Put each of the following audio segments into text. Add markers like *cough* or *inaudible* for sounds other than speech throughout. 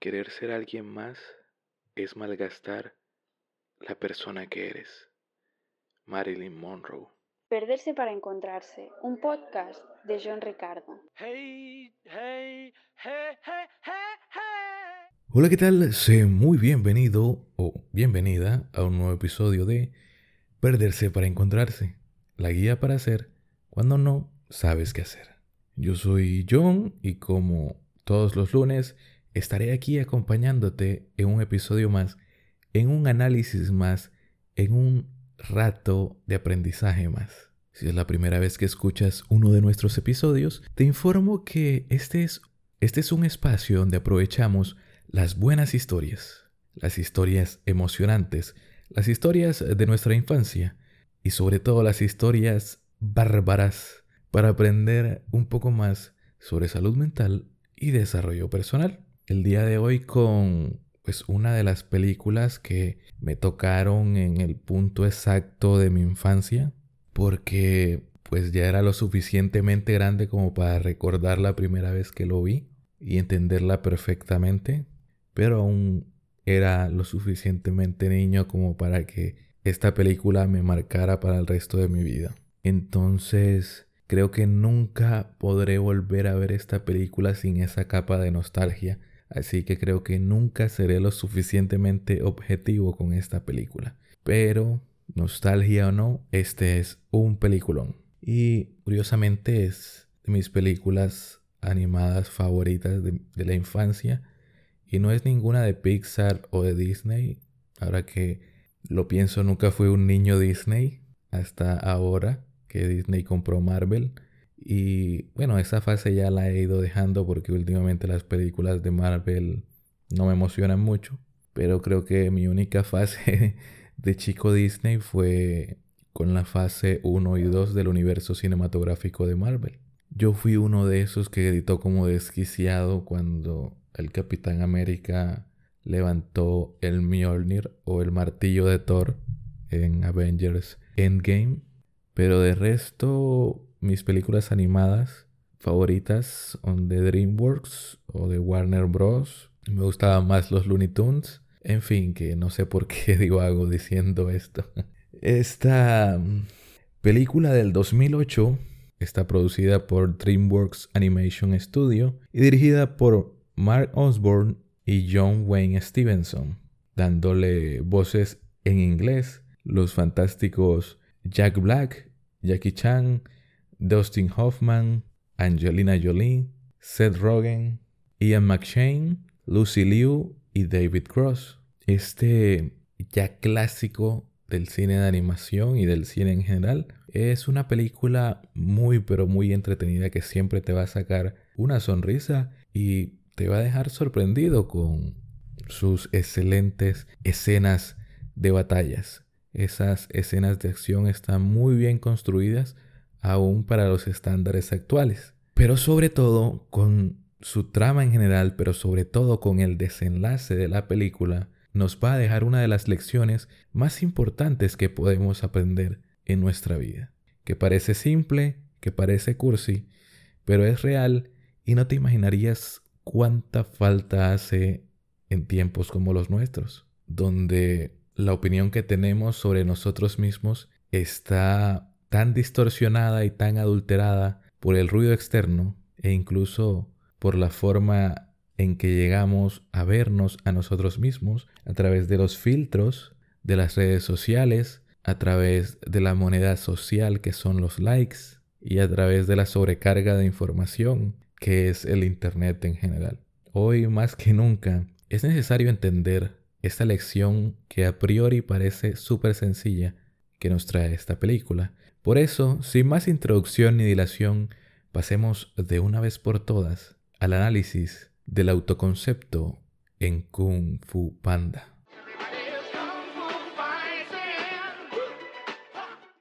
Querer ser alguien más es malgastar la persona que eres. Marilyn Monroe. Perderse para encontrarse, un podcast de John Ricardo. Hola, ¿qué tal? Sé muy bienvenido o bienvenida a un nuevo episodio de Perderse para encontrarse, la guía para hacer cuando no sabes qué hacer. Yo soy John y como todos los lunes estaré aquí acompañándote en un episodio más, en un análisis más, en un rato de aprendizaje más. Si es la primera vez que escuchas uno de nuestros episodios, te informo que este es, este es un espacio donde aprovechamos las buenas historias, las historias emocionantes, las historias de nuestra infancia y sobre todo las historias bárbaras para aprender un poco más sobre salud mental y desarrollo personal el día de hoy con pues una de las películas que me tocaron en el punto exacto de mi infancia porque pues ya era lo suficientemente grande como para recordar la primera vez que lo vi y entenderla perfectamente, pero aún era lo suficientemente niño como para que esta película me marcara para el resto de mi vida. Entonces, creo que nunca podré volver a ver esta película sin esa capa de nostalgia Así que creo que nunca seré lo suficientemente objetivo con esta película. Pero, nostalgia o no, este es un peliculón. Y curiosamente es de mis películas animadas favoritas de, la infancia. Y no es ninguna de Pixar o de Disney. Ahora que lo pienso, nunca fui un niño Disney hasta ahora que Disney compró Marvel. Y bueno, esa fase ya la he ido dejando porque últimamente las películas de Marvel no me emocionan mucho. Pero creo que mi única *laughs* fase de chico Disney fue con la fase 1 y 2 del universo cinematográfico de Marvel. Yo fui uno de esos que gritó como desquiciado cuando el Capitán América levantó el Mjolnir o el martillo de Thor en Avengers Endgame. Pero de resto mis películas animadas favoritas son de DreamWorks o de Warner Bros. Me gustaban más los Looney Tunes. En fin, que no sé por qué *laughs* digo algo diciendo esto. Esta mm, película del 2008 está producida por DreamWorks Animation Studio y dirigida por Mark Osborne y John Wayne Stevenson, dándole voces en inglés los fantásticos Jack Black, Jackie Chan, Dustin Hoffman, Angelina Jolie, Seth Rogen, Ian McShane, Lucy Liu y David Cross. Este ya clásico del cine de animación y del cine en general es una película muy pero muy entretenida que siempre te va a sacar una sonrisa y te va a dejar sorprendido con sus excelentes escenas de batallas. Esas escenas de acción están muy bien construidas aún para los estándares actuales. Pero sobre todo con su trama en general, pero sobre todo con el desenlace de la película, nos va a dejar una de las lecciones más importantes que podemos aprender en nuestra vida. Que parece simple, que parece cursi, pero es real y no te imaginarías cuánta falta hace en tiempos como los nuestros, donde la opinión que tenemos sobre nosotros mismos está tan distorsionada y tan adulterada por el ruido externo e incluso por la forma en que llegamos a vernos a nosotros mismos a través de los filtros de las redes sociales, a través de la moneda social que son los likes y a través de la sobrecarga de información que es el Internet en general. Hoy más que nunca es necesario entender esta lección que a priori parece súper sencilla que nos trae esta película, por eso, sin más introducción ni dilación, pasemos de una vez por todas al análisis del autoconcepto en Kung Fu Panda.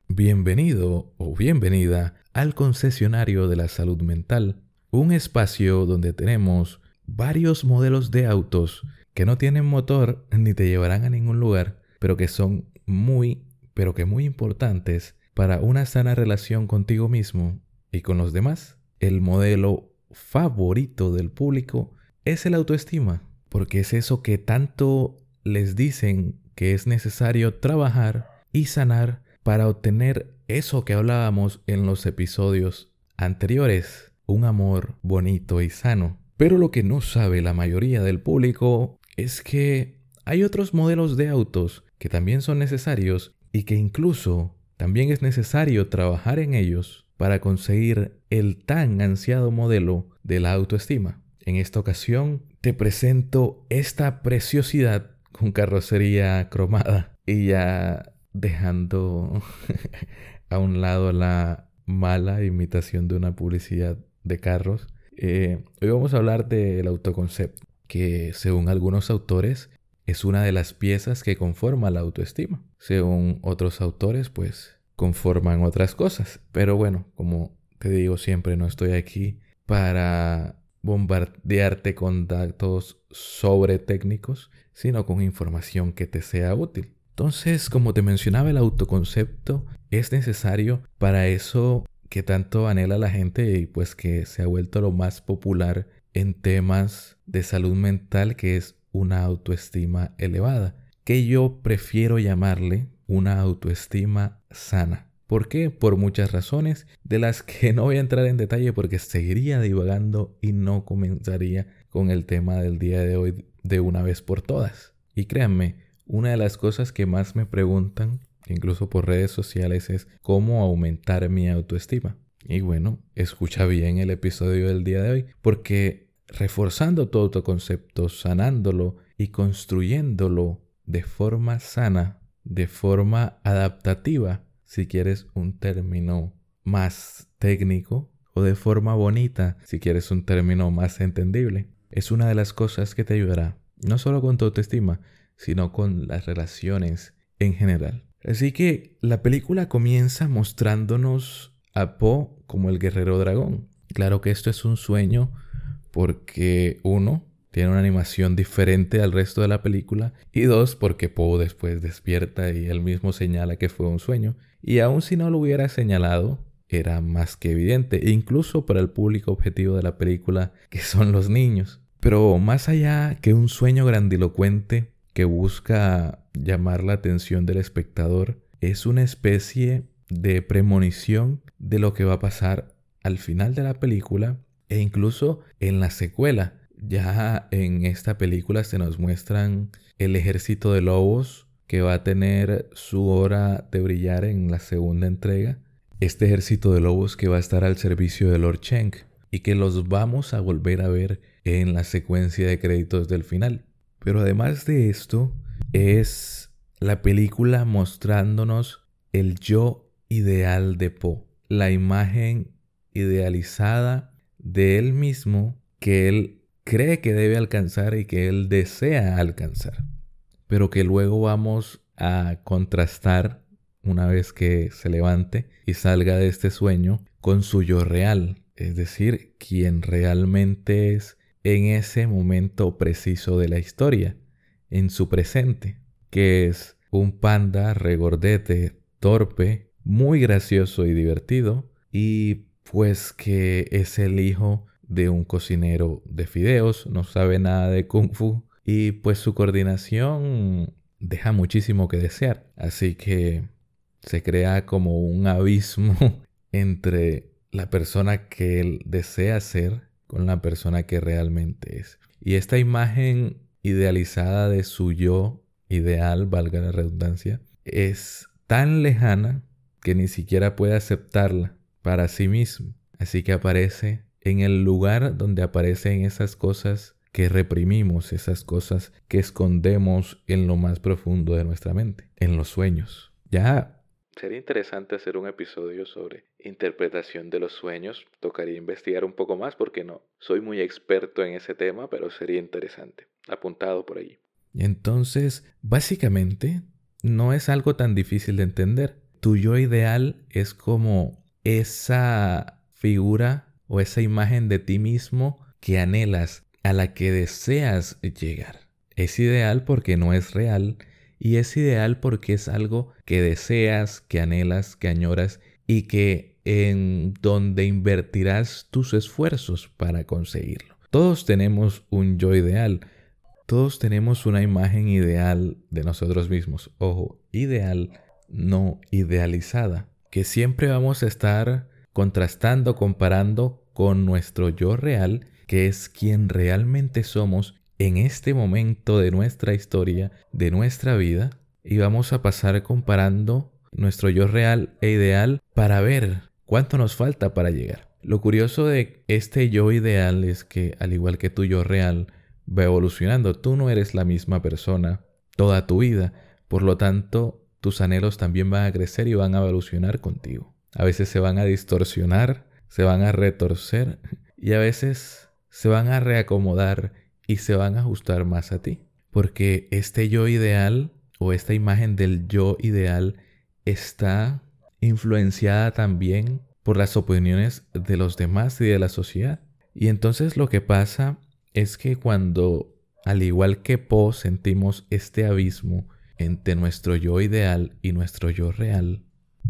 Bienvenido o bienvenida al concesionario de la salud mental, un espacio donde tenemos varios modelos de autos que no tienen motor ni te llevarán a ningún lugar, pero que son muy, pero que muy importantes para una sana relación contigo mismo y con los demás, el modelo favorito del público es el autoestima. porque es eso que tanto les dicen que es necesario trabajar y sanar para obtener eso que hablábamos en los episodios anteriores, un amor bonito y sano. Pero lo que no sabe la mayoría del público es que hay otros modelos de autos que también son necesarios y que incluso también es necesario trabajar en ellos para conseguir el tan ansiado modelo de la autoestima. En esta ocasión te presento esta preciosidad con carrocería cromada y ya dejando *laughs* a un lado la mala imitación de una publicidad de carros. Eh, hoy vamos a hablar del autoconcepto, que según algunos autores es una de las piezas que conforma la autoestima. Según otros autores, pues conforman otras cosas. Pero bueno, como te digo siempre, no estoy aquí para bombardearte con datos sobre técnicos, sino con información que te sea útil. Entonces, como te mencionaba, el autoconcepto es necesario para eso que tanto anhela la gente y pues que se ha vuelto lo más popular en temas de salud mental, que es una autoestima elevada, que yo prefiero llamarle una autoestima sana. ¿Por qué? Por muchas razones, de las que *laughs* no voy a entrar en detalle porque seguiría divagando y no comenzaría con el tema del día de hoy de una vez por todas. Y créanme, una de las cosas que más me preguntan, incluso por redes sociales, es cómo aumentar mi autoestima. Y bueno, escucha bien el episodio del día de hoy, porque reforzando tu autoconcepto, sanándolo y construyéndolo de forma sana, de forma adaptativa, si quieres un término más técnico, o de forma bonita, si quieres un término más entendible. Es una de las cosas que te ayudará, no solo con tu autoestima, sino con las relaciones en general. Así que la película comienza mostrándonos a Po como el guerrero dragón. Claro que esto es un sueño porque uno, tiene una animación diferente al resto de la película. Y dos, porque Poe después despierta y él mismo señala que fue un sueño. Y aun si no lo hubiera señalado, era más que evidente, incluso para el público objetivo de la película, que son los niños. Pero más allá que un sueño grandilocuente que busca llamar la atención del espectador, es una especie de premonición de lo que va a pasar al final de la película e incluso en la secuela, ya en esta película se nos muestran el ejército de lobos que va a tener su hora de brillar en la segunda entrega. Este ejército de lobos que va a estar al servicio de Lord Cheng y que los vamos a volver a ver en la secuencia de créditos del final. Pero además de esto, es la película mostrándonos el yo ideal de Poe, la imagen idealizada de él mismo que él cree que debe alcanzar y que él desea alcanzar, pero que luego vamos a contrastar una vez que se levante y salga de este sueño con su yo real, es decir, quien realmente es en ese momento preciso de la historia, en su presente, que es un panda regordete, torpe, muy gracioso y divertido, y pues que es el hijo de un cocinero de fideos, no sabe nada de kung fu y pues su coordinación deja muchísimo que desear. Así que se crea como un abismo *laughs* entre la persona que él desea ser con la persona que realmente es. Y esta imagen idealizada de su yo ideal, valga la redundancia, es tan lejana que ni siquiera puede aceptarla para sí mismo. Así que aparece en el lugar donde aparecen esas cosas que reprimimos, esas cosas que escondemos en lo más profundo de nuestra mente, en los sueños. Ya Sería interesante hacer un episodio sobre interpretación de los sueños. Tocaría investigar un poco más porque no soy muy experto en ese tema, pero sería interesante. Apuntado por allí. Entonces, básicamente, no es algo tan difícil de entender. Tu yo ideal es como esa figura o esa imagen de ti mismo que anhelas, a la que deseas llegar. Es ideal porque no es real y es ideal porque es algo que deseas, que anhelas, que añoras y que en donde invertirás tus esfuerzos para conseguirlo. Todos tenemos un yo ideal, todos tenemos una imagen ideal de nosotros mismos. Ojo, ideal, no idealizada. Que siempre vamos a estar contrastando, comparando con nuestro yo real, que es quien realmente somos en este momento de nuestra historia, de nuestra vida, y vamos a pasar comparando nuestro yo real e ideal para ver cuánto nos falta para llegar. Lo curioso de este yo ideal es que, al igual que tu yo real, va evolucionando. Tú no eres la misma persona toda tu vida, por lo tanto, tus anhelos también van a crecer y van a evolucionar contigo. A veces se van a distorsionar, se van a retorcer y a veces se van a reacomodar y se van a ajustar más a ti. Porque este yo ideal o esta imagen del yo ideal está influenciada también por las opiniones de los demás y de la sociedad. Y entonces lo que pasa es que cuando, al igual que Po, sentimos este abismo entre nuestro yo ideal y nuestro yo real,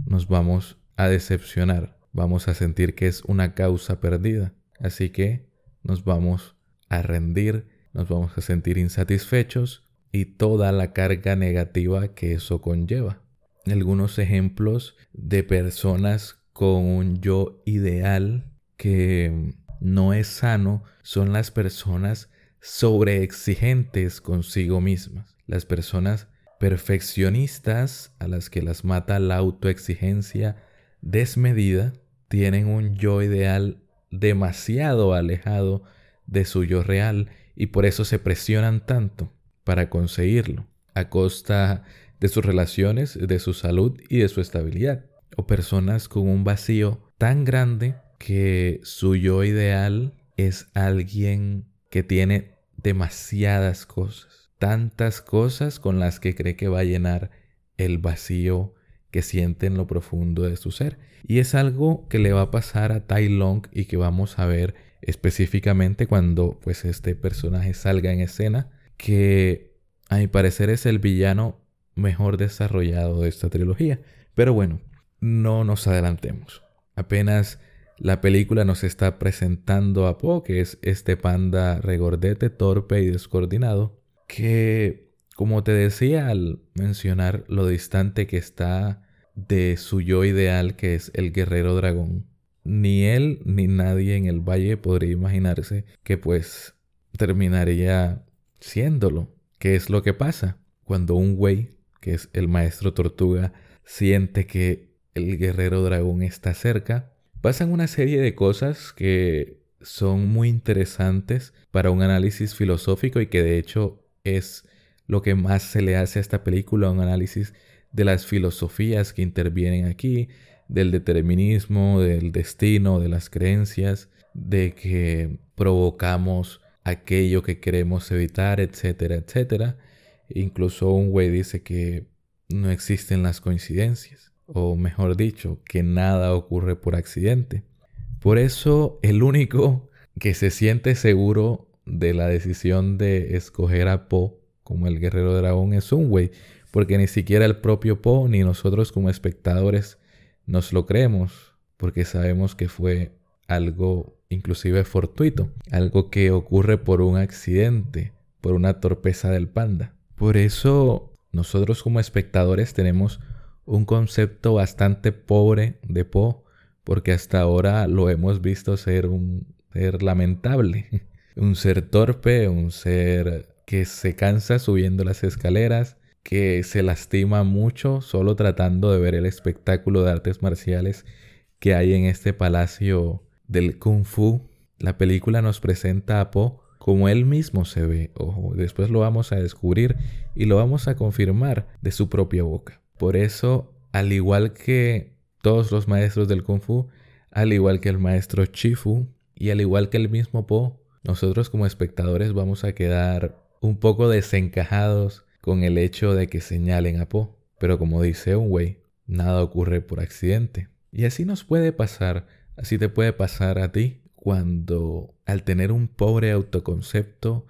nos vamos a decepcionar, vamos a sentir que es una causa perdida. Así que nos vamos a rendir, nos vamos a sentir insatisfechos y toda la carga negativa que eso conlleva. Algunos ejemplos de personas con un yo ideal que no es sano son las personas sobreexigentes consigo mismas, las personas perfeccionistas a las que las mata la autoexigencia desmedida, tienen un yo ideal demasiado alejado de su yo real y por eso se presionan tanto para conseguirlo, a costa de sus relaciones, de su salud y de su estabilidad. O personas con un vacío tan grande que su yo ideal es alguien que tiene demasiadas cosas, tantas cosas con las que cree que va a llenar el vacío que siente en lo profundo de su ser. Y es algo que le va a pasar a Tai Long y que vamos a ver específicamente cuando pues este personaje salga en escena que a mi parecer es el villano mejor desarrollado de esta trilogía. Pero bueno, no nos adelantemos. Apenas la película nos está presentando a Po, que es este panda regordete, torpe y descoordinado, que, como te decía al mencionar lo distante que está de su yo ideal, que es el guerrero dragón, ni él ni nadie en el valle podría imaginarse que pues terminaría siéndolo. ¿Qué es lo que pasa? Cuando un güey, que es el maestro tortuga, siente que el guerrero dragón está cerca, pasan una serie de cosas que son muy interesantes para un análisis filosófico y que de hecho es lo que más se le hace a esta película, un análisis de las filosofías que intervienen aquí, del determinismo, del destino, de las creencias, de que provocamos aquello que queremos evitar, etcétera, etcétera. Incluso un güey dice que no existen las coincidencias, o mejor dicho, que nada ocurre por accidente. Por eso el único que se siente seguro de la decisión de escoger a Po como el guerrero dragón es un güey, porque ni siquiera el propio Po ni nosotros como espectadores nos lo creemos, porque sabemos que fue algo inclusive fortuito, algo que ocurre por un accidente, por una torpeza del panda. Por eso nosotros como espectadores tenemos un concepto bastante pobre de Po, porque hasta ahora lo hemos visto ser un ser lamentable, *laughs* un ser torpe, un ser que se cansa subiendo las escaleras, que se lastima mucho solo tratando de ver el espectáculo de artes marciales que hay en este palacio del kung fu, la película nos presenta a Po como él mismo se ve. Ojo, después lo vamos a descubrir y lo vamos a confirmar de su propia boca. Por eso, al igual que todos los maestros del kung fu, al igual que el maestro Chifu y al igual que el mismo Po, nosotros como espectadores vamos a quedar un poco desencajados con el hecho de que señalen a Po. Pero como dice un güey, nada ocurre por accidente. Y así nos puede pasar Así te puede pasar a ti cuando al tener un pobre autoconcepto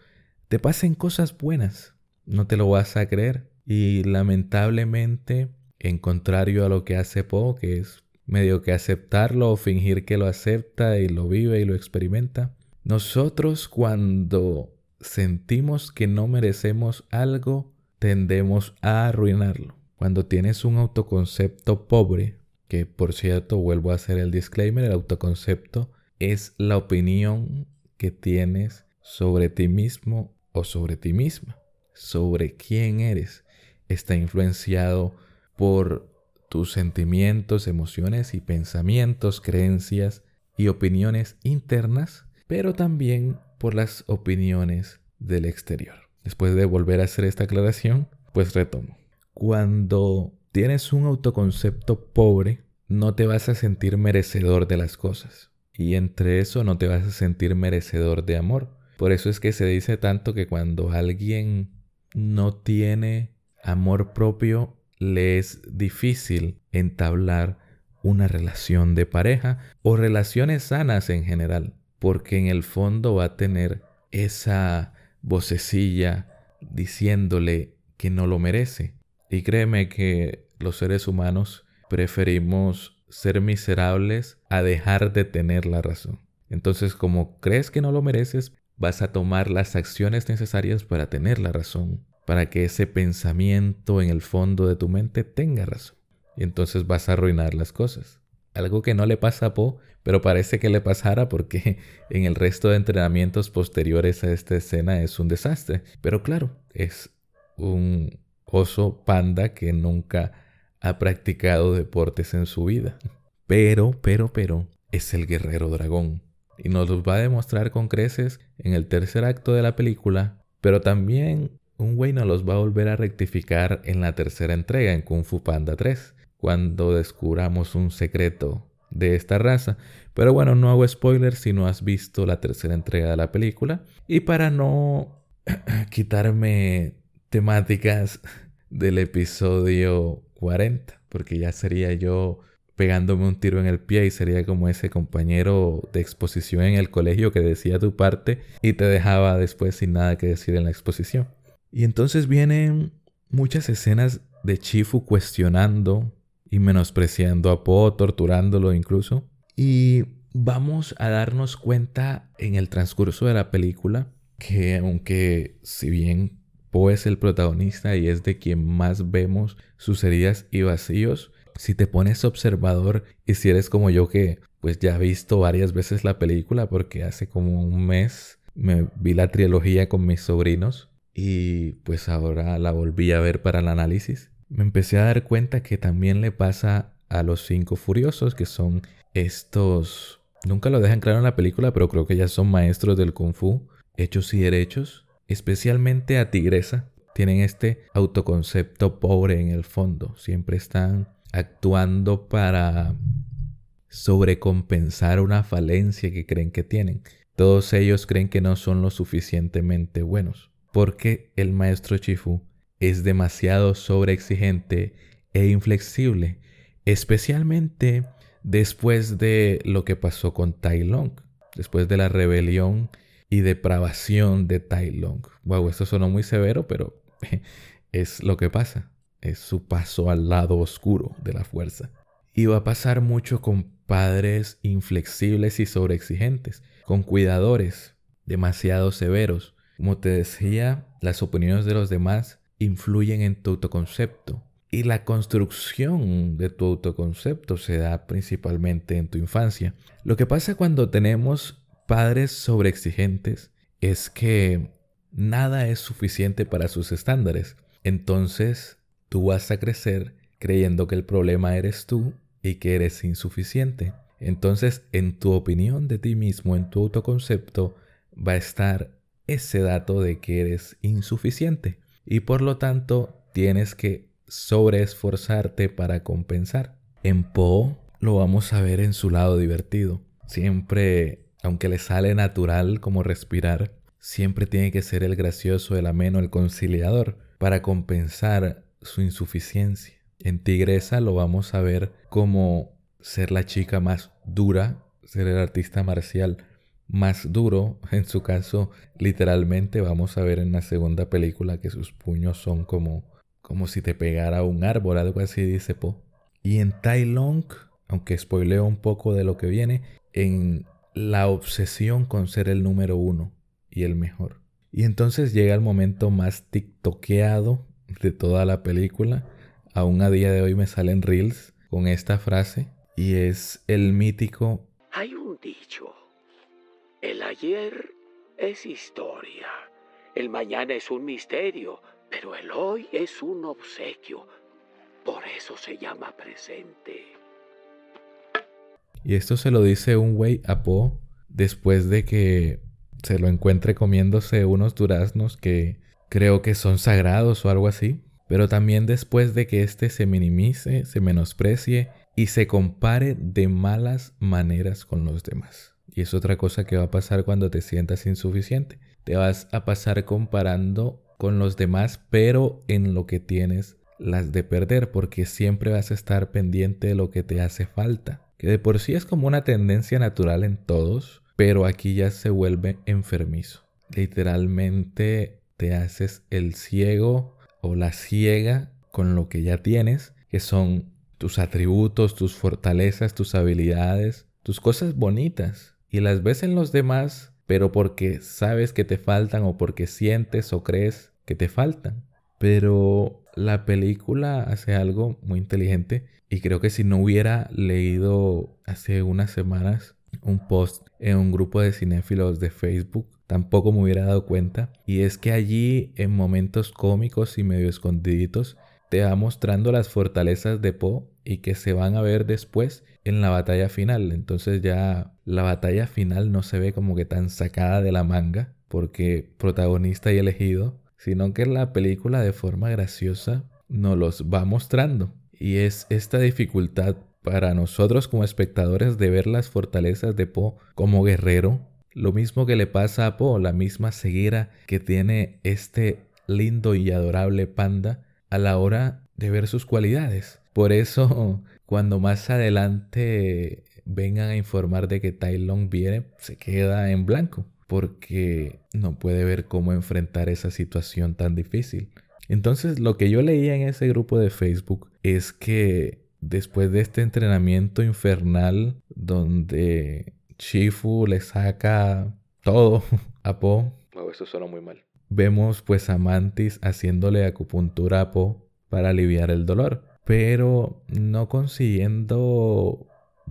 te pasen cosas buenas. No te lo vas a creer. Y lamentablemente, en contrario a lo que hace Po, que es medio que aceptarlo o fingir que lo acepta y lo vive y lo experimenta, nosotros cuando sentimos que no merecemos algo, tendemos a arruinarlo. Cuando tienes un autoconcepto pobre, que por cierto vuelvo a hacer el disclaimer, el autoconcepto es la opinión que tienes sobre ti mismo o sobre ti misma, sobre quién eres. Está influenciado por tus sentimientos, emociones y pensamientos, creencias y opiniones internas, pero también por las opiniones del exterior. Después de volver a hacer esta aclaración, pues retomo. Cuando tienes un autoconcepto pobre, no te vas a sentir merecedor de las cosas. Y entre eso no te vas a sentir merecedor de amor. Por eso es que se dice tanto que cuando alguien no tiene amor propio, le es difícil entablar una relación de pareja o relaciones sanas en general, porque en el fondo va a tener esa vocecilla diciéndole que no lo merece. Y créeme que los seres humanos preferimos ser miserables a dejar de tener la razón. Entonces, como crees que no lo mereces, vas a tomar las acciones necesarias para tener la razón, para que ese pensamiento en el fondo de tu mente tenga razón. Y entonces vas a arruinar las cosas. Algo que no le pasa a Po, pero parece que le pasara porque *laughs* en el resto de entrenamientos posteriores a esta escena es un desastre. Pero claro, es un oso panda que nunca ha practicado deportes en su vida. Pero, pero, pero, es el guerrero dragón. Y nos los va a demostrar con creces en el tercer acto de la película, pero también un güey nos los va a volver a rectificar en la tercera entrega, en Kung Fu Panda 3, cuando descubramos un secreto de esta raza. Pero bueno, no hago spoilers si no has visto la tercera entrega de la película. Y para no *clears throat* quitarme temáticas del episodio 40, porque ya sería yo pegándome un tiro en el pie y sería como ese compañero de exposición en el colegio que decía tu parte y te dejaba después sin nada que decir en la exposición. Y entonces vienen muchas escenas de Chifu cuestionando y menospreciando a Po, torturándolo incluso. Y vamos a darnos cuenta en el transcurso de la película que aunque si bien Po es el protagonista y es de quien más vemos sus heridas y vacíos, si te pones observador y si eres como yo que pues ya he visto varias veces la película porque hace como un mes me vi la trilogía con mis sobrinos y pues ahora la volví a ver para el análisis, me empecé a dar cuenta que también le pasa a los cinco furiosos, que son estos, nunca lo dejan claro en la película, pero creo que ya son maestros del kung fu, hechos y derechos, especialmente a Tigresa, tienen este autoconcepto pobre en el fondo, siempre están actuando para sobrecompensar una falencia que creen que tienen. Todos ellos creen que no son lo suficientemente buenos porque el maestro Chifu es demasiado sobreexigente e inflexible, especialmente después de lo que pasó con Tai Long, después de la rebelión y depravación de Tai Long. Wow, esto sonó muy severo, pero *laughs* es lo que pasa. Es su paso al lado oscuro de la fuerza. Y va a pasar mucho con padres inflexibles y sobreexigentes, con cuidadores demasiado severos, como te decía, las opiniones de los demás influyen en tu autoconcepto y la construcción de tu autoconcepto se da principalmente en tu infancia. Lo que pasa cuando tenemos padres sobreexigentes es que nada es suficiente para sus estándares. Entonces tú vas a crecer creyendo que el problema eres tú y que eres insuficiente. Entonces en tu opinión de ti mismo, en tu autoconcepto, va a estar ese dato de que eres insuficiente y por lo tanto tienes que sobreesforzarte para compensar. En Po lo vamos a ver en su lado divertido. Siempre, aunque le sale natural como respirar, siempre tiene que ser el gracioso, el ameno, el conciliador para compensar su insuficiencia. En Tigresa lo vamos a ver como ser la chica más dura, ser el artista marcial más duro. En su caso, literalmente vamos a ver en la segunda película que sus puños son como, como si te pegara un árbol, algo así dice Po. Y en Tai Long, aunque spoileo un poco de lo que viene, en la obsesión con ser el número uno y el mejor. Y entonces llega el momento más tiktokeado de toda la película. Aún a día de hoy me salen reels con esta frase y es el mítico Hay un dicho. El ayer es historia. El mañana es un misterio, pero el hoy es un obsequio. Por eso se llama presente. Y esto se lo dice un güey a Po después de que se lo encuentre comiéndose unos duraznos que creo que son sagrados o algo así. Pero también después de que éste se minimice, se menosprecie y se compare de malas maneras con los demás. Y es otra cosa que va a pasar cuando te sientas insuficiente. Te vas a pasar comparando con los demás, pero en lo que tienes las de perder, porque siempre vas a estar pendiente de lo que te hace falta. Que de por sí es como una tendencia natural en todos, pero aquí ya se vuelve enfermizo. Literalmente te haces el ciego o la ciega con lo que ya tienes, que son tus atributos, tus fortalezas, tus habilidades, tus cosas bonitas. Y las ves en los demás, pero porque sabes que te faltan o porque sientes o crees que te faltan. Pero la película hace algo muy inteligente y creo que si no hubiera leído hace unas semanas un post en un grupo de cinéfilos de Facebook, tampoco me hubiera dado cuenta. Y es que allí, en momentos cómicos y medio escondiditos, te va mostrando las fortalezas de Poe y que se van a ver después en la batalla final. Entonces ya la batalla final no se ve como que tan sacada de la manga, porque protagonista y elegido, sino que la película de forma graciosa nos los va mostrando. Y es esta dificultad para nosotros como espectadores de ver las fortalezas de Poe como guerrero. Lo mismo que le pasa a Poe, la misma ceguera que tiene este lindo y adorable panda a la hora de ver sus cualidades. Por eso, *laughs* cuando más adelante vengan a informar de que Tai Long viene, se queda en blanco, porque no puede ver cómo enfrentar esa situación tan difícil. Entonces, lo que yo leía en ese grupo de Facebook es que después de este entrenamiento infernal donde Shifu le saca todo *laughs* a Po. eso suena muy mal. Vemos pues a Mantis haciéndole acupuntura a Po para aliviar el dolor, pero no consiguiendo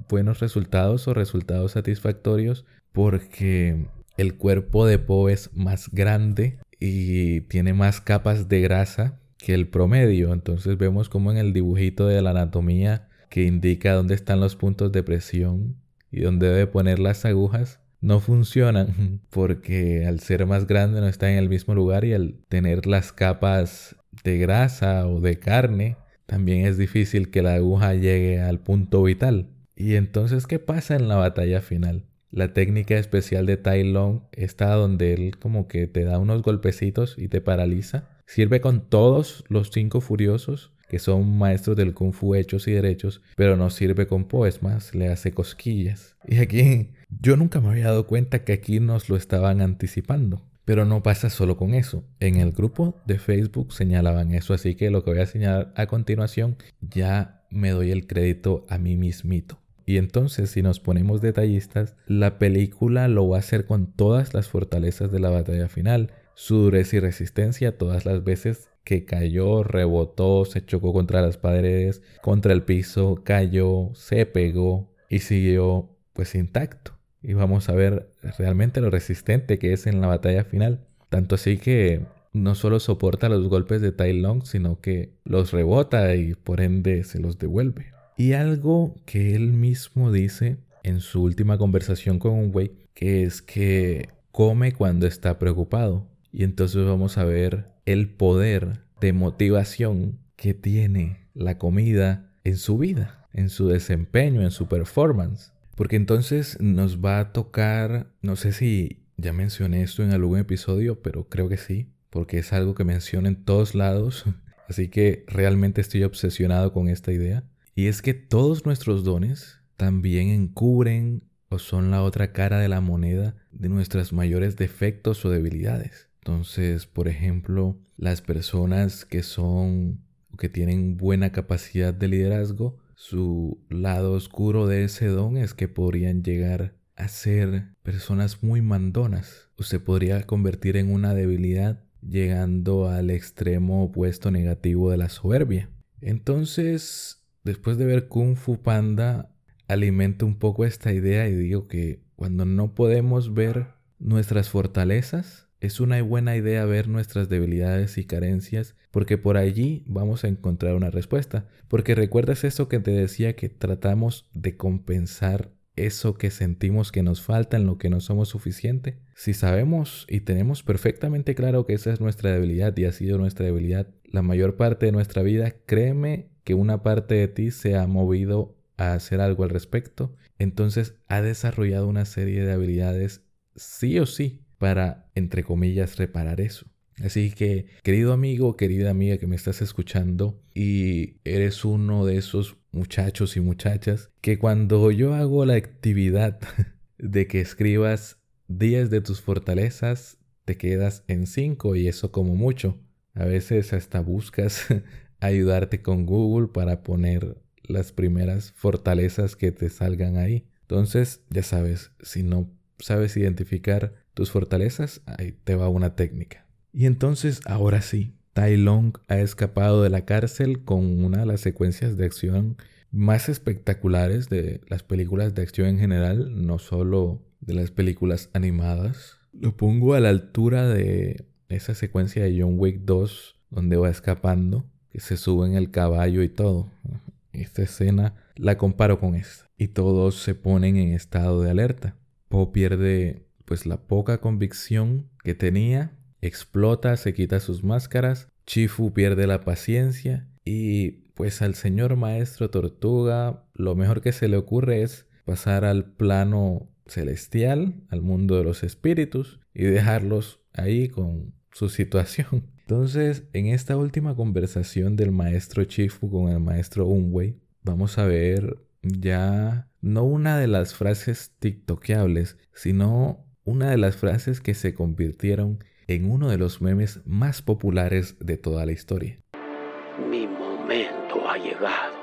buenos resultados o resultados satisfactorios porque el cuerpo de Po es más grande y tiene más capas de grasa que el promedio. Entonces vemos como en el dibujito de la anatomía que indica dónde están los puntos de presión y dónde debe poner las agujas, no funcionan *laughs* porque al ser más grande no está en el mismo lugar y al tener las capas de grasa o de carne, también es difícil que la aguja llegue al punto vital. Y entonces, ¿qué pasa en la batalla final? La técnica especial de Tai Long está donde él como que te da unos golpecitos y te paraliza. Sirve con todos los cinco furiosos que son maestros del kung fu hechos y derechos, pero no sirve con Po, más, le hace cosquillas. Y aquí yo nunca me había dado cuenta que aquí nos lo estaban anticipando. Pero no pasa solo con eso. En el grupo de Facebook señalaban eso, así que lo que voy a señalar a continuación ya me doy el crédito a mí mismito. Y entonces, si nos ponemos detallistas, la película lo va a hacer con todas las fortalezas de la batalla final, su dureza y resistencia todas las veces que cayó, rebotó, se chocó contra las paredes, contra el piso, cayó, se pegó y siguió pues intacto. Y vamos a ver realmente lo resistente que es en la batalla final. Tanto así que no solo soporta los golpes de Tai Long, sino que los rebota y por ende se los devuelve. Y algo que él mismo dice en su última conversación con un güey, que es que come cuando está preocupado. Y entonces vamos a ver el poder de motivación que tiene la comida en su vida, en su desempeño, en su performance. Porque entonces nos va a tocar, no sé si ya mencioné esto en algún episodio, pero creo que sí, porque es algo que menciono en todos lados. *laughs* Así que realmente estoy obsesionado con esta idea. Y es que todos nuestros dones también encubren o son la otra cara de la moneda de nuestros mayores defectos o debilidades. Entonces, por ejemplo, las personas que son o que tienen buena capacidad de liderazgo, su lado oscuro de ese don es que podrían llegar a ser personas muy mandonas o se podría convertir en una debilidad llegando al extremo opuesto negativo de la soberbia. Entonces, después de ver Kung Fu Panda, alimento un poco esta idea y digo que cuando no podemos ver nuestras fortalezas, es una buena idea ver nuestras debilidades y carencias porque por allí vamos a encontrar una respuesta. Porque recuerdas eso que te decía que tratamos de compensar eso que sentimos que nos falta en lo que no somos suficiente. Si sabemos y tenemos perfectamente claro que esa es nuestra debilidad y ha sido nuestra debilidad la mayor parte de nuestra vida, créeme que una parte de ti se ha movido a hacer algo al respecto. Entonces ha desarrollado una serie de habilidades sí o sí para, entre comillas, reparar eso. Así que, querido amigo, querida amiga que me estás escuchando y eres uno de esos muchachos y muchachas que cuando yo hago la actividad *laughs* de que escribas días de tus fortalezas, te quedas en cinco y eso como mucho. A veces hasta buscas *laughs* ayudarte con Google para poner las primeras fortalezas que te salgan ahí. Entonces, ya sabes, si no sabes identificar tus fortalezas, ahí te va una técnica. Y entonces, ahora sí, Tai Long ha escapado de la cárcel con una de las secuencias de acción más espectaculares de las películas de acción en general, no solo de las películas animadas. Lo pongo a la altura de esa secuencia de John Wick 2 donde va escapando, que se sube en el caballo y todo. Esta escena la comparo con esta y todos se ponen en estado de alerta. Poe pierde pues la poca convicción que tenía, explota, se quita sus máscaras, Chifu pierde la paciencia y pues al señor maestro tortuga lo mejor que se le ocurre es pasar al plano celestial, al mundo de los espíritus y dejarlos ahí con su situación. *laughs* Entonces, en esta última conversación del maestro Chifu con el maestro Unwei, vamos a ver ya no una de las frases tiktokeables, sino una de las frases que se convirtieron en uno de los memes más populares de toda la historia. Mi momento ha llegado.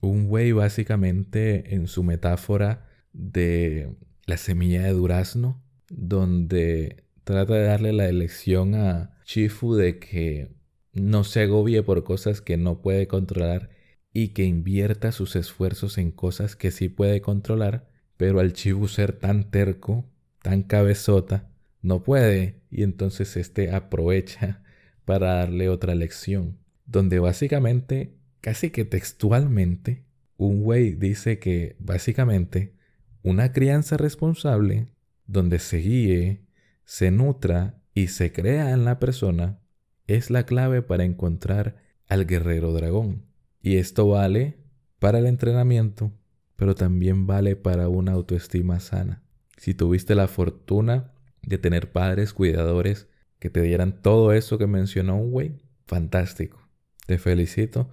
Un güey básicamente en su metáfora de la semilla de durazno, donde trata de darle la elección a Chifu de que no se agobie por cosas que no puede controlar y que invierta sus esfuerzos en cosas que sí puede controlar pero al Chibu ser tan terco, tan cabezota, no puede y entonces este aprovecha *laughs* para darle otra lección, donde básicamente, casi que textualmente, un güey dice que básicamente una crianza responsable, donde se guíe, se nutra y se crea en la persona, es la clave para encontrar al guerrero dragón. Y esto vale para el entrenamiento, pero también vale para una autoestima sana. Si tuviste la fortuna de tener padres cuidadores que te dieran todo eso que mencionó un güey, fantástico. Te felicito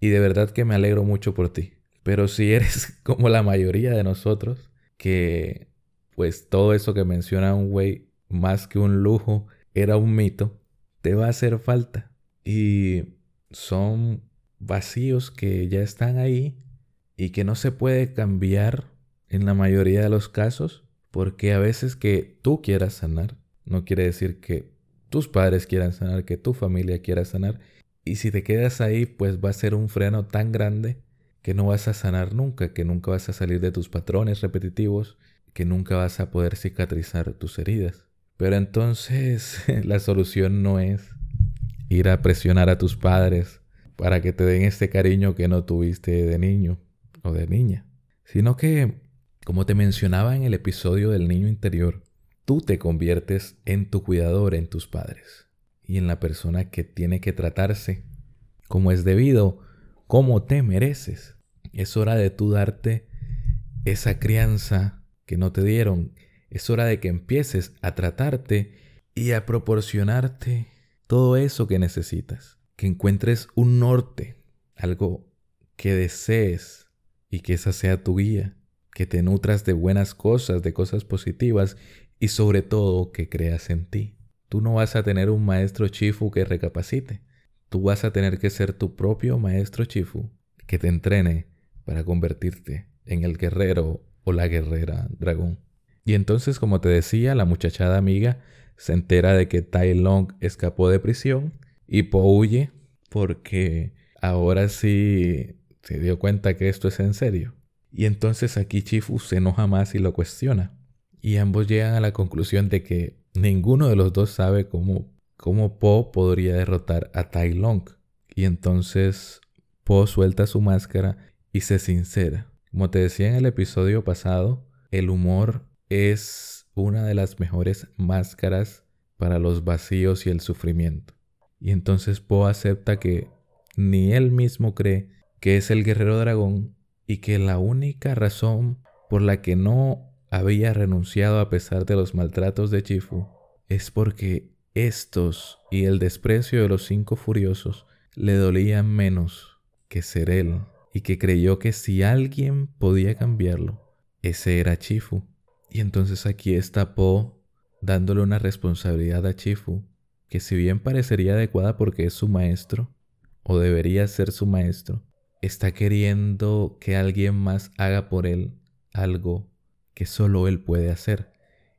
y de verdad que me alegro mucho por ti. Pero si eres *laughs* como la mayoría de nosotros, que pues todo eso que menciona un güey, más que un lujo, era un mito, te va a hacer falta. Y son vacíos que ya están ahí y que no se puede cambiar en la mayoría de los casos, porque a veces que tú quieras sanar, no quiere decir que tus padres quieran sanar, que tu familia quiera sanar, y si te quedas ahí, pues va a ser un freno tan grande que no vas a sanar nunca, que nunca vas a salir de tus patrones repetitivos, que nunca vas a poder cicatrizar tus heridas. Pero entonces *laughs* la solución no es ir a presionar a tus padres para que te den este cariño que no tuviste de niño o de niña, sino que, como te mencionaba en el episodio del niño interior, tú te conviertes en tu cuidador, en tus padres y en la persona que tiene que tratarse como es debido, como te mereces. Es hora de tú darte esa crianza que no te dieron. Es hora de que empieces a tratarte y a proporcionarte todo eso que necesitas. Que encuentres un norte, algo que desees y que esa sea tu guía, que te nutras de buenas cosas, de cosas positivas y sobre todo que creas en ti. Tú no vas a tener un maestro chifu que recapacite. Tú vas a tener que ser tu propio maestro chifu que te entrene para convertirte en el guerrero o la guerrera dragón. Y entonces, como te decía, la muchachada amiga se entera de que Tai Long escapó de prisión y Po huye porque ahora sí se dio cuenta que esto es en serio. Y entonces aquí Chifu se enoja más y lo cuestiona. Y ambos llegan a la conclusión de que ninguno de los dos sabe cómo, cómo Po podría derrotar a Tai Long. Y entonces Po suelta su máscara y se sincera. Como te decía en el episodio pasado, el humor es una de las mejores máscaras para los vacíos y el sufrimiento. Y entonces Po acepta que ni él mismo cree que es el guerrero dragón y que la única razón por la que no había renunciado a pesar de los maltratos de Chifu es porque estos y el desprecio de los cinco furiosos le dolían menos que ser él y que creyó que si alguien podía cambiarlo, ese era Chifu. Y entonces aquí está Po dándole una responsabilidad a Chifu que si bien parecería adecuada porque es su maestro, o debería ser su maestro, está queriendo que alguien más haga por él algo que solo él puede hacer.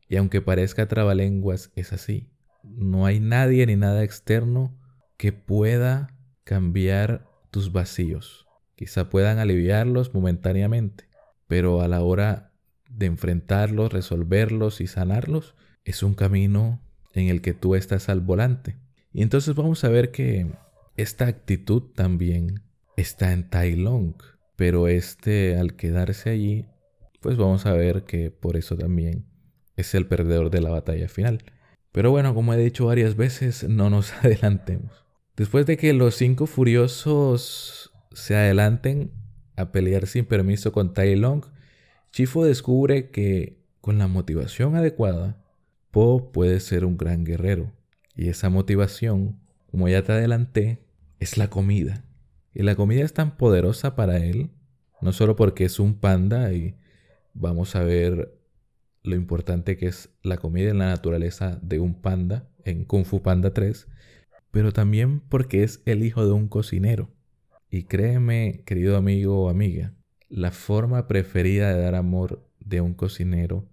Y aunque parezca trabalenguas, es así. No hay nadie ni nada externo que pueda cambiar tus vacíos. Quizá puedan aliviarlos momentáneamente, pero a la hora de enfrentarlos, resolverlos y sanarlos, es un camino en el que tú estás al volante. Y entonces vamos a ver que esta actitud también está en Tai Long, pero este al quedarse allí, pues vamos a ver que por eso también es el perdedor de la batalla final. Pero bueno, como he dicho varias veces, no nos *laughs* adelantemos. Después de que los cinco furiosos se adelanten a pelear sin permiso con Tai Long, Chifo descubre que con la motivación adecuada, Po puede ser un gran guerrero. Y esa motivación, como ya te adelanté, es la comida. Y la comida es tan poderosa para él, no solo porque es un panda y vamos a ver lo importante que es la comida en la naturaleza de un panda en Kung Fu Panda 3, pero también porque es el hijo de un cocinero. Y créeme, querido amigo o amiga, la forma preferida de dar amor de un cocinero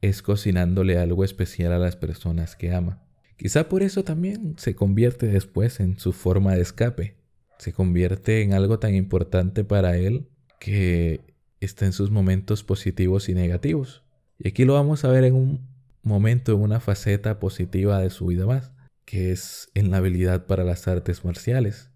es cocinándole algo especial a las personas que ama. Quizá por eso también se convierte después en su forma de escape se convierte en algo tan importante para él que está en sus momentos positivos y negativos. Y aquí lo vamos a ver en un momento, en una faceta positiva de su vida más, que es en la habilidad para las artes marciales.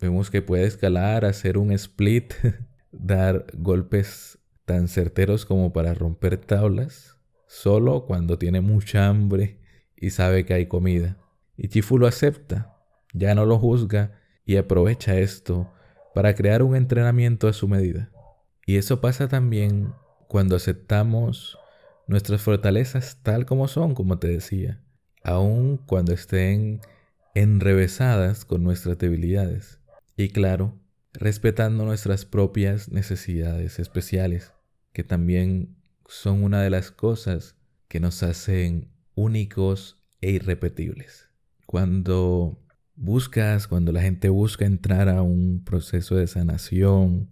Vemos que puede escalar, hacer un split, *laughs* dar golpes tan certeros como para romper tablas, solo cuando tiene mucha hambre y sabe que hay comida. Y Chifu lo acepta, ya no lo juzga y aprovecha esto para crear un entrenamiento a su medida. Y eso pasa también cuando aceptamos nuestras fortalezas tal como son, como te decía, aun cuando estén enrevesadas con nuestras debilidades. Y claro, respetando nuestras propias necesidades especiales, que también son una de las cosas que nos hacen únicos e irrepetibles. Cuando buscas, cuando la gente busca entrar a un proceso de sanación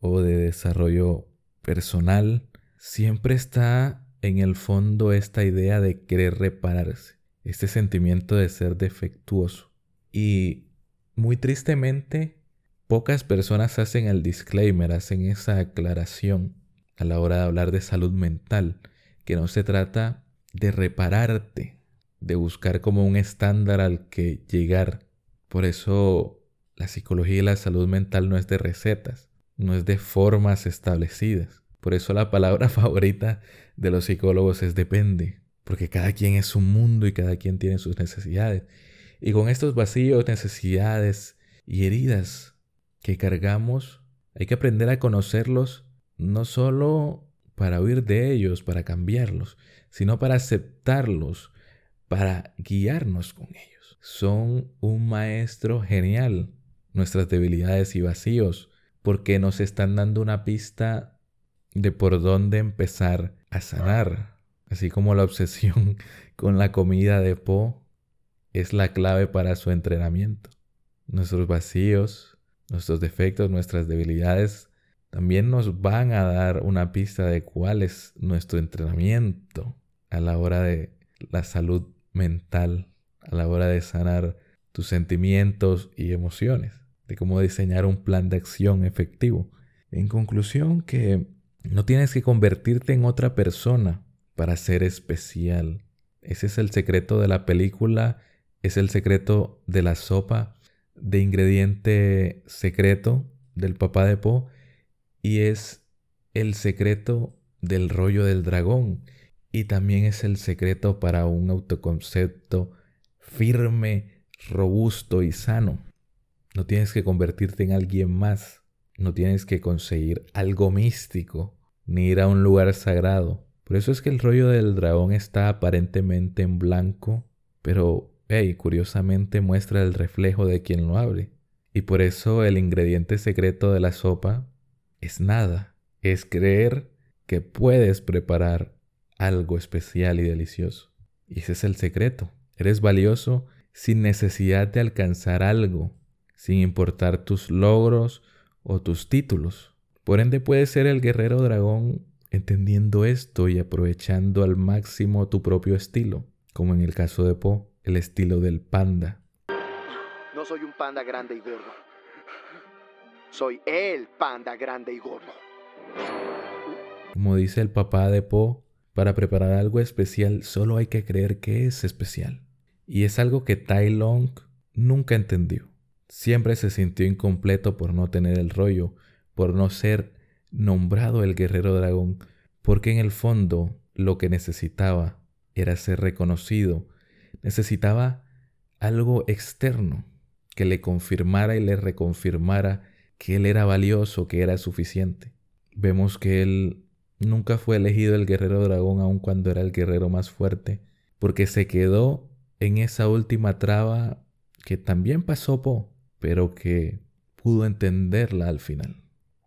o de desarrollo personal, siempre está en el fondo esta idea de querer repararse, este sentimiento de ser defectuoso. Y muy tristemente, pocas personas hacen el disclaimer, hacen esa aclaración a la hora de hablar de salud mental, que no se trata de repararte, de buscar como un estándar al que llegar. Por eso la psicología y la salud mental no es de recetas, no es de formas establecidas. Por eso la palabra *laughs* favorita de los psicólogos es depende, porque cada quien es un mundo y cada quien tiene sus necesidades. Y con estos vacíos, necesidades y heridas que cargamos, hay que aprender a conocerlos no solo para huir de ellos, para cambiarlos, sino para aceptarlos para guiarnos con ellos. Son un maestro genial, nuestras debilidades y vacíos, porque nos están dando una pista de por dónde empezar a sanar. Así como la obsesión *laughs* con la comida de Po es la clave para su entrenamiento. Nuestros vacíos, nuestros defectos, nuestras debilidades también nos van a dar una pista de cuál es nuestro entrenamiento a la hora de la salud mental, a la hora de sanar tus sentimientos y emociones, de cómo diseñar un plan de acción efectivo. En conclusión, que no tienes que convertirte en otra persona para ser especial. Ese es el secreto de la película, es el secreto de la sopa de ingrediente secreto del papá de Po y es el secreto del rollo del dragón y también es el secreto para un autoconcepto firme, robusto y sano. No tienes que convertirte en alguien más, no tienes que conseguir algo místico, ni ir a un lugar sagrado. Por eso es que el rollo del dragón está aparentemente en blanco, pero, hey, curiosamente muestra el reflejo de quien lo abre. Y por eso el ingrediente secreto de la sopa es nada, es creer que puedes preparar algo especial y delicioso. Y ese es el secreto. Eres valioso sin necesidad de alcanzar algo, sin importar tus logros o tus títulos. Por ende puedes ser el guerrero dragón entendiendo esto y aprovechando al máximo tu propio estilo, como en el caso de Po, el estilo del panda. No soy un panda grande y gordo. Soy el panda grande y gordo. Como dice el papá de Po, para preparar algo especial solo hay que creer que es especial. Y es algo que Tai Long nunca entendió. Siempre se sintió incompleto por no tener el rollo, por no ser nombrado el guerrero dragón, porque en el fondo lo que necesitaba era ser reconocido, necesitaba algo externo que le confirmara y le reconfirmara que él era valioso, que era suficiente. Vemos que él nunca fue elegido el guerrero dragón aun cuando era el guerrero más fuerte, porque se quedó en esa última traba que también pasó Po, pero que pudo entenderla al final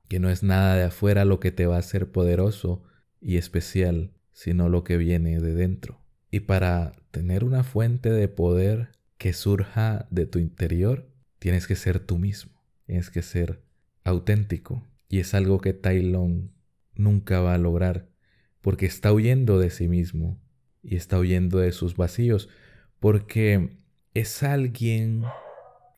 que no es nada de afuera lo que te va a hacer poderoso y especial, sino lo que viene de dentro. Y para tener una fuente de poder que surja de tu interior, tienes que ser tú mismo, tienes que ser auténtico. Y es algo que Tai nunca va a lograr, porque está huyendo de sí mismo y está huyendo de sus vacíos, porque es alguien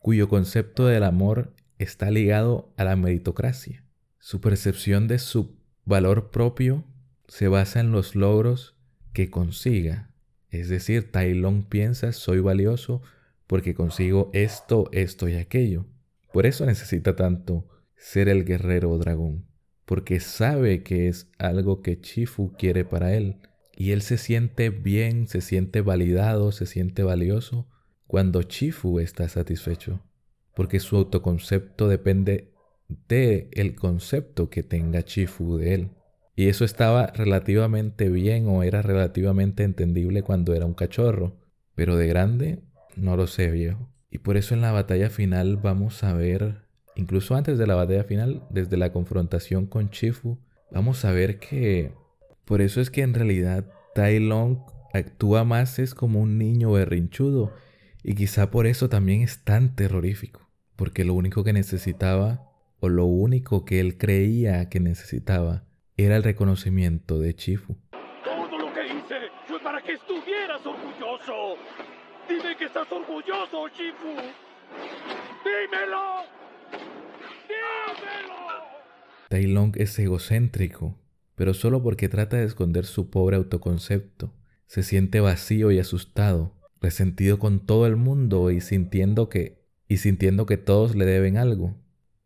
cuyo concepto del amor está ligado a la meritocracia. Su percepción de su valor propio se basa en los logros que consiga. Es decir, Tai Long piensa soy valioso porque consigo esto, esto y aquello. Por eso necesita tanto ser el guerrero dragón, porque sabe que es algo que Chifu quiere para él. Y él se siente bien, se siente validado, se siente valioso cuando Chifu está satisfecho, porque su autoconcepto depende de el concepto que tenga Chifu de él. Y eso estaba relativamente bien o era relativamente entendible cuando era un cachorro, pero de grande no lo sé, viejo. Y por eso en la batalla final vamos a ver, incluso antes de la batalla final, desde la confrontación con Chifu, vamos a ver que por eso es que en realidad Tai Long actúa más es como un niño berrinchudo y quizá por eso también es tan terrorífico, porque lo único que necesitaba o lo único que él creía que necesitaba era el reconocimiento de Chifu. Todo lo que hice fue para que estuvieras orgulloso. Dime que estás orgulloso, Chifu. Dímelo. Tai Long es egocéntrico, pero solo porque trata de esconder su pobre autoconcepto. Se siente vacío y asustado, resentido con todo el mundo y sintiendo que y sintiendo que todos le deben algo.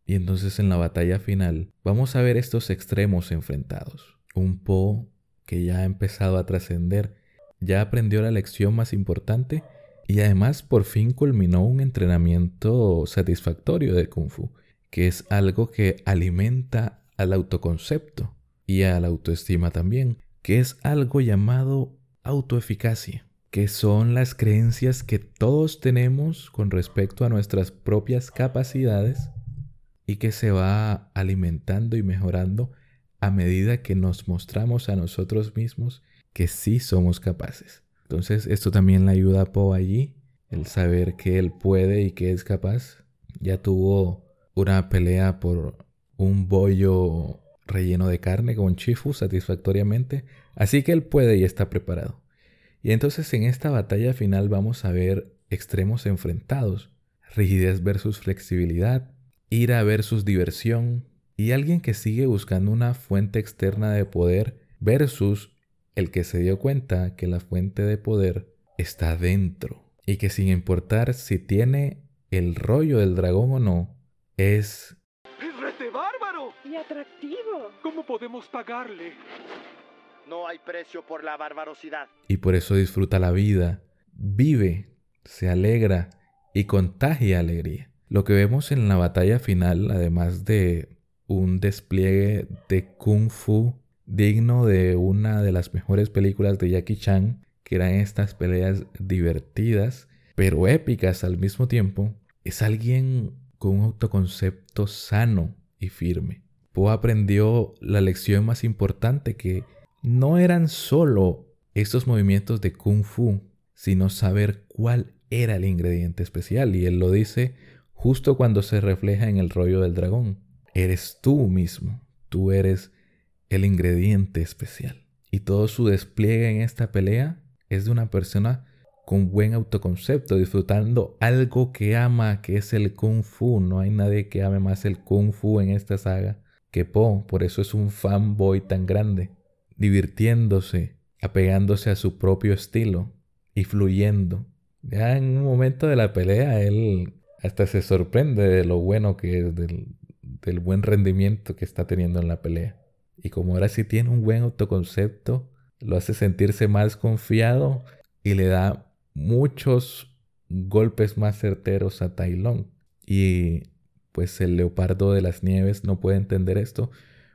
Y entonces en la batalla final vamos a ver estos extremos enfrentados. Un Po que ya ha empezado a trascender, ya aprendió la lección más importante y además por fin culminó un entrenamiento satisfactorio de Kung Fu, que es algo que alimenta al autoconcepto y a la autoestima también, que es algo llamado autoeficacia, que son las creencias que todos tenemos con respecto a nuestras propias capacidades y que se va alimentando y mejorando a medida que nos mostramos a nosotros mismos que sí somos capaces. Entonces esto también le ayuda a Po allí, el saber que él puede y que es capaz. Ya tuvo una pelea por un bollo relleno de carne con chifu satisfactoriamente, así que él puede y está preparado. Y entonces en esta batalla final vamos a ver extremos enfrentados, rigidez versus flexibilidad, ira versus diversión, y alguien que sigue buscando una fuente externa de poder versus el que se dio cuenta que la fuente de poder está dentro. Y que sin importar si tiene el rollo del dragón o no, es... ¡Es rete bárbaro! Y atractivo. ¿Cómo podemos pagarle? No hay precio por la barbarosidad. Y por eso disfruta la vida, vive, se alegra y contagia alegría. Lo que vemos en la batalla final, además de un despliegue de kung fu digno de una de las mejores películas de Jackie Chan, que eran estas peleas divertidas, pero épicas al mismo tiempo, es alguien con un autoconcepto sano y firme. Po aprendió la lección más importante que no eran solo estos movimientos de kung fu, sino saber cuál era el ingrediente especial. Y él lo dice justo cuando se refleja en el rollo del dragón. Eres tú mismo, tú eres el ingrediente especial. Y todo su despliegue en esta pelea es de una persona con buen autoconcepto, disfrutando algo que ama, que es el kung fu. No hay nadie que ame más el kung fu en esta saga que Po, por eso es un fanboy tan grande divirtiéndose, apegándose a su propio estilo y fluyendo. Ya en un momento de la pelea, él hasta se sorprende de lo bueno que es, del, del buen rendimiento que está teniendo en la pelea. Y como ahora sí tiene un buen autoconcepto, lo hace sentirse más confiado y le da muchos golpes más certeros a Tailón. Y pues el leopardo de las nieves no puede entender esto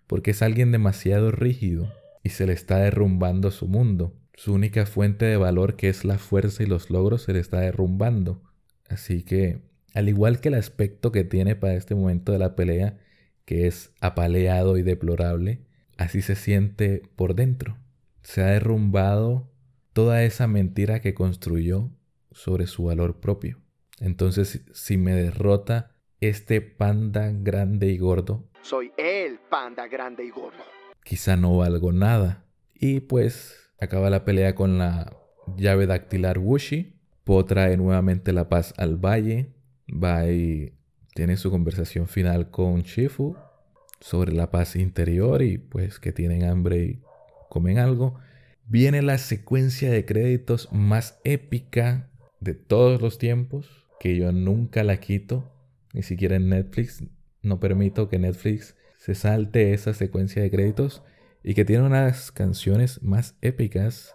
porque es alguien demasiado rígido y se le está derrumbando su mundo. Su única fuente de valor, que es la fuerza y los logros, se le está derrumbando. Así que, al igual que el aspecto que tiene para este momento de la pelea, que es apaleado y deplorable, así se siente por dentro. Se ha derrumbado toda esa mentira que construyó sobre su valor propio. Entonces, si me derrota este panda grande y gordo, Soy el panda grande y gordo. quizá no valgo nada. Y pues acaba la pelea con la llave dactilar Wushi. Po trae nuevamente la paz al valle. Va y tiene su conversación final con Shifu sobre la paz interior y pues que tienen hambre y comen algo. Viene la secuencia de créditos más épica de todos los tiempos, que yo nunca la quito, ni siquiera en Netflix. No permito que Netflix se salte esa secuencia de créditos y que tiene unas canciones más épicas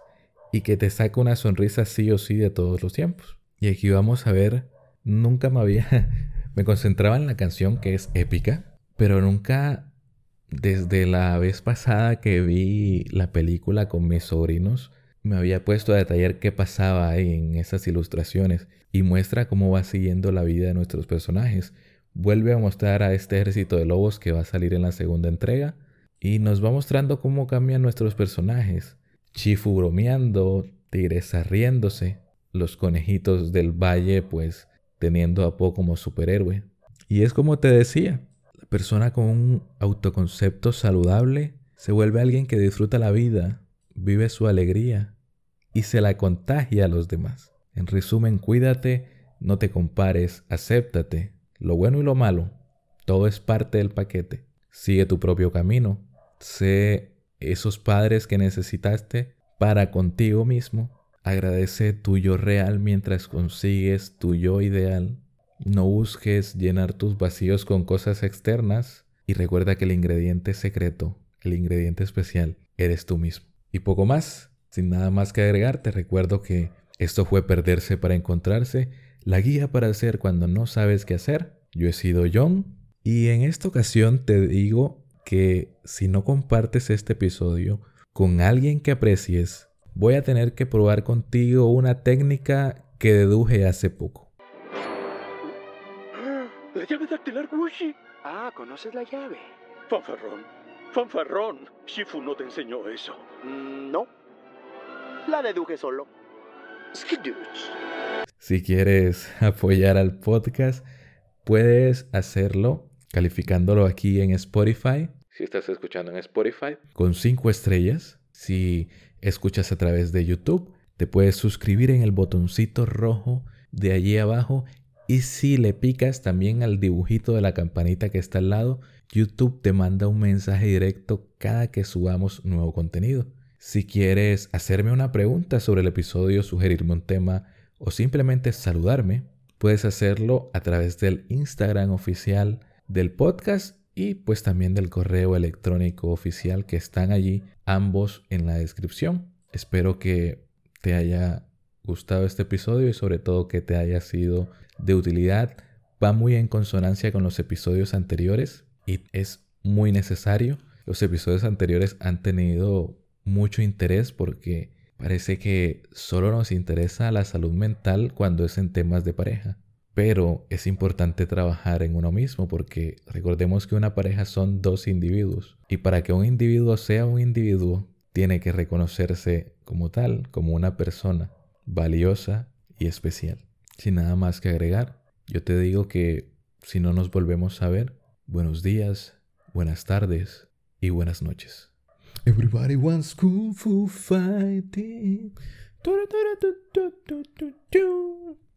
y que te saca una sonrisa sí o sí de todos los tiempos. Y aquí vamos a ver, nunca me había, *laughs* me concentraba en la canción que es épica, pero nunca desde la vez pasada que vi la película con mis sobrinos, me había puesto a detallar qué pasaba ahí en esas ilustraciones y muestra cómo va siguiendo la vida de nuestros personajes. Vuelve a mostrar a este ejército de lobos que va a salir en la segunda entrega y nos va mostrando cómo cambian nuestros personajes. Chifu bromeando, Tigresa riéndose, los conejitos del valle pues teniendo a Po como superhéroe. Y es como te decía, persona con un autoconcepto saludable se vuelve alguien que disfruta la vida, vive su alegría y se la contagia a los demás. En resumen, cuídate, no te compares, acéptate, lo bueno y lo malo, todo es parte del paquete. Sigue tu propio camino, sé esos padres que necesitaste para contigo mismo. Agradece tu yo real mientras consigues tu yo ideal. No busques llenar tus vacíos con cosas externas y recuerda que el ingrediente secreto, el ingrediente especial, eres tú mismo. Y poco más, sin nada más que agregar, te recuerdo que esto fue Perderse para Encontrarse, la guía para hacer cuando no sabes qué hacer. Yo he sido John y en esta ocasión te digo que si no compartes este episodio con alguien que aprecies, voy a tener que probar contigo una técnica que deduje hace poco. La llave dactilar Wushi. Ah, ¿conoces la llave? Fanfarrón. Fanfarrón. Shifu no te enseñó eso. Mm, no. La deduje solo. Skidooch. Si quieres apoyar al podcast, puedes hacerlo calificándolo aquí en Spotify. Si estás escuchando en Spotify. Con cinco estrellas. Si escuchas a través de YouTube, te puedes suscribir en el botoncito rojo de allí abajo. Y si le picas también al dibujito de la campanita que está al lado, YouTube te manda un mensaje directo cada que subamos nuevo contenido. Si quieres hacerme una pregunta sobre el episodio, sugerirme un tema o simplemente saludarme, puedes hacerlo a través del Instagram oficial del podcast y pues también del correo electrónico oficial que están allí ambos en la descripción. Espero que te haya gustado este episodio y sobre todo que te haya sido de utilidad. Va muy en consonancia con los episodios anteriores y es muy necesario. Los episodios anteriores han tenido mucho interés porque parece que solo nos interesa la salud mental cuando es en temas de pareja. Pero es importante trabajar en uno mismo porque recordemos que una pareja son dos individuos y para que un individuo sea un individuo tiene que reconocerse como tal, como una persona valiosa y especial. Sin nada más que agregar, yo te digo que si no nos volvemos a ver, buenos días, buenas tardes y buenas noches. Everybody wants kung fu fighting.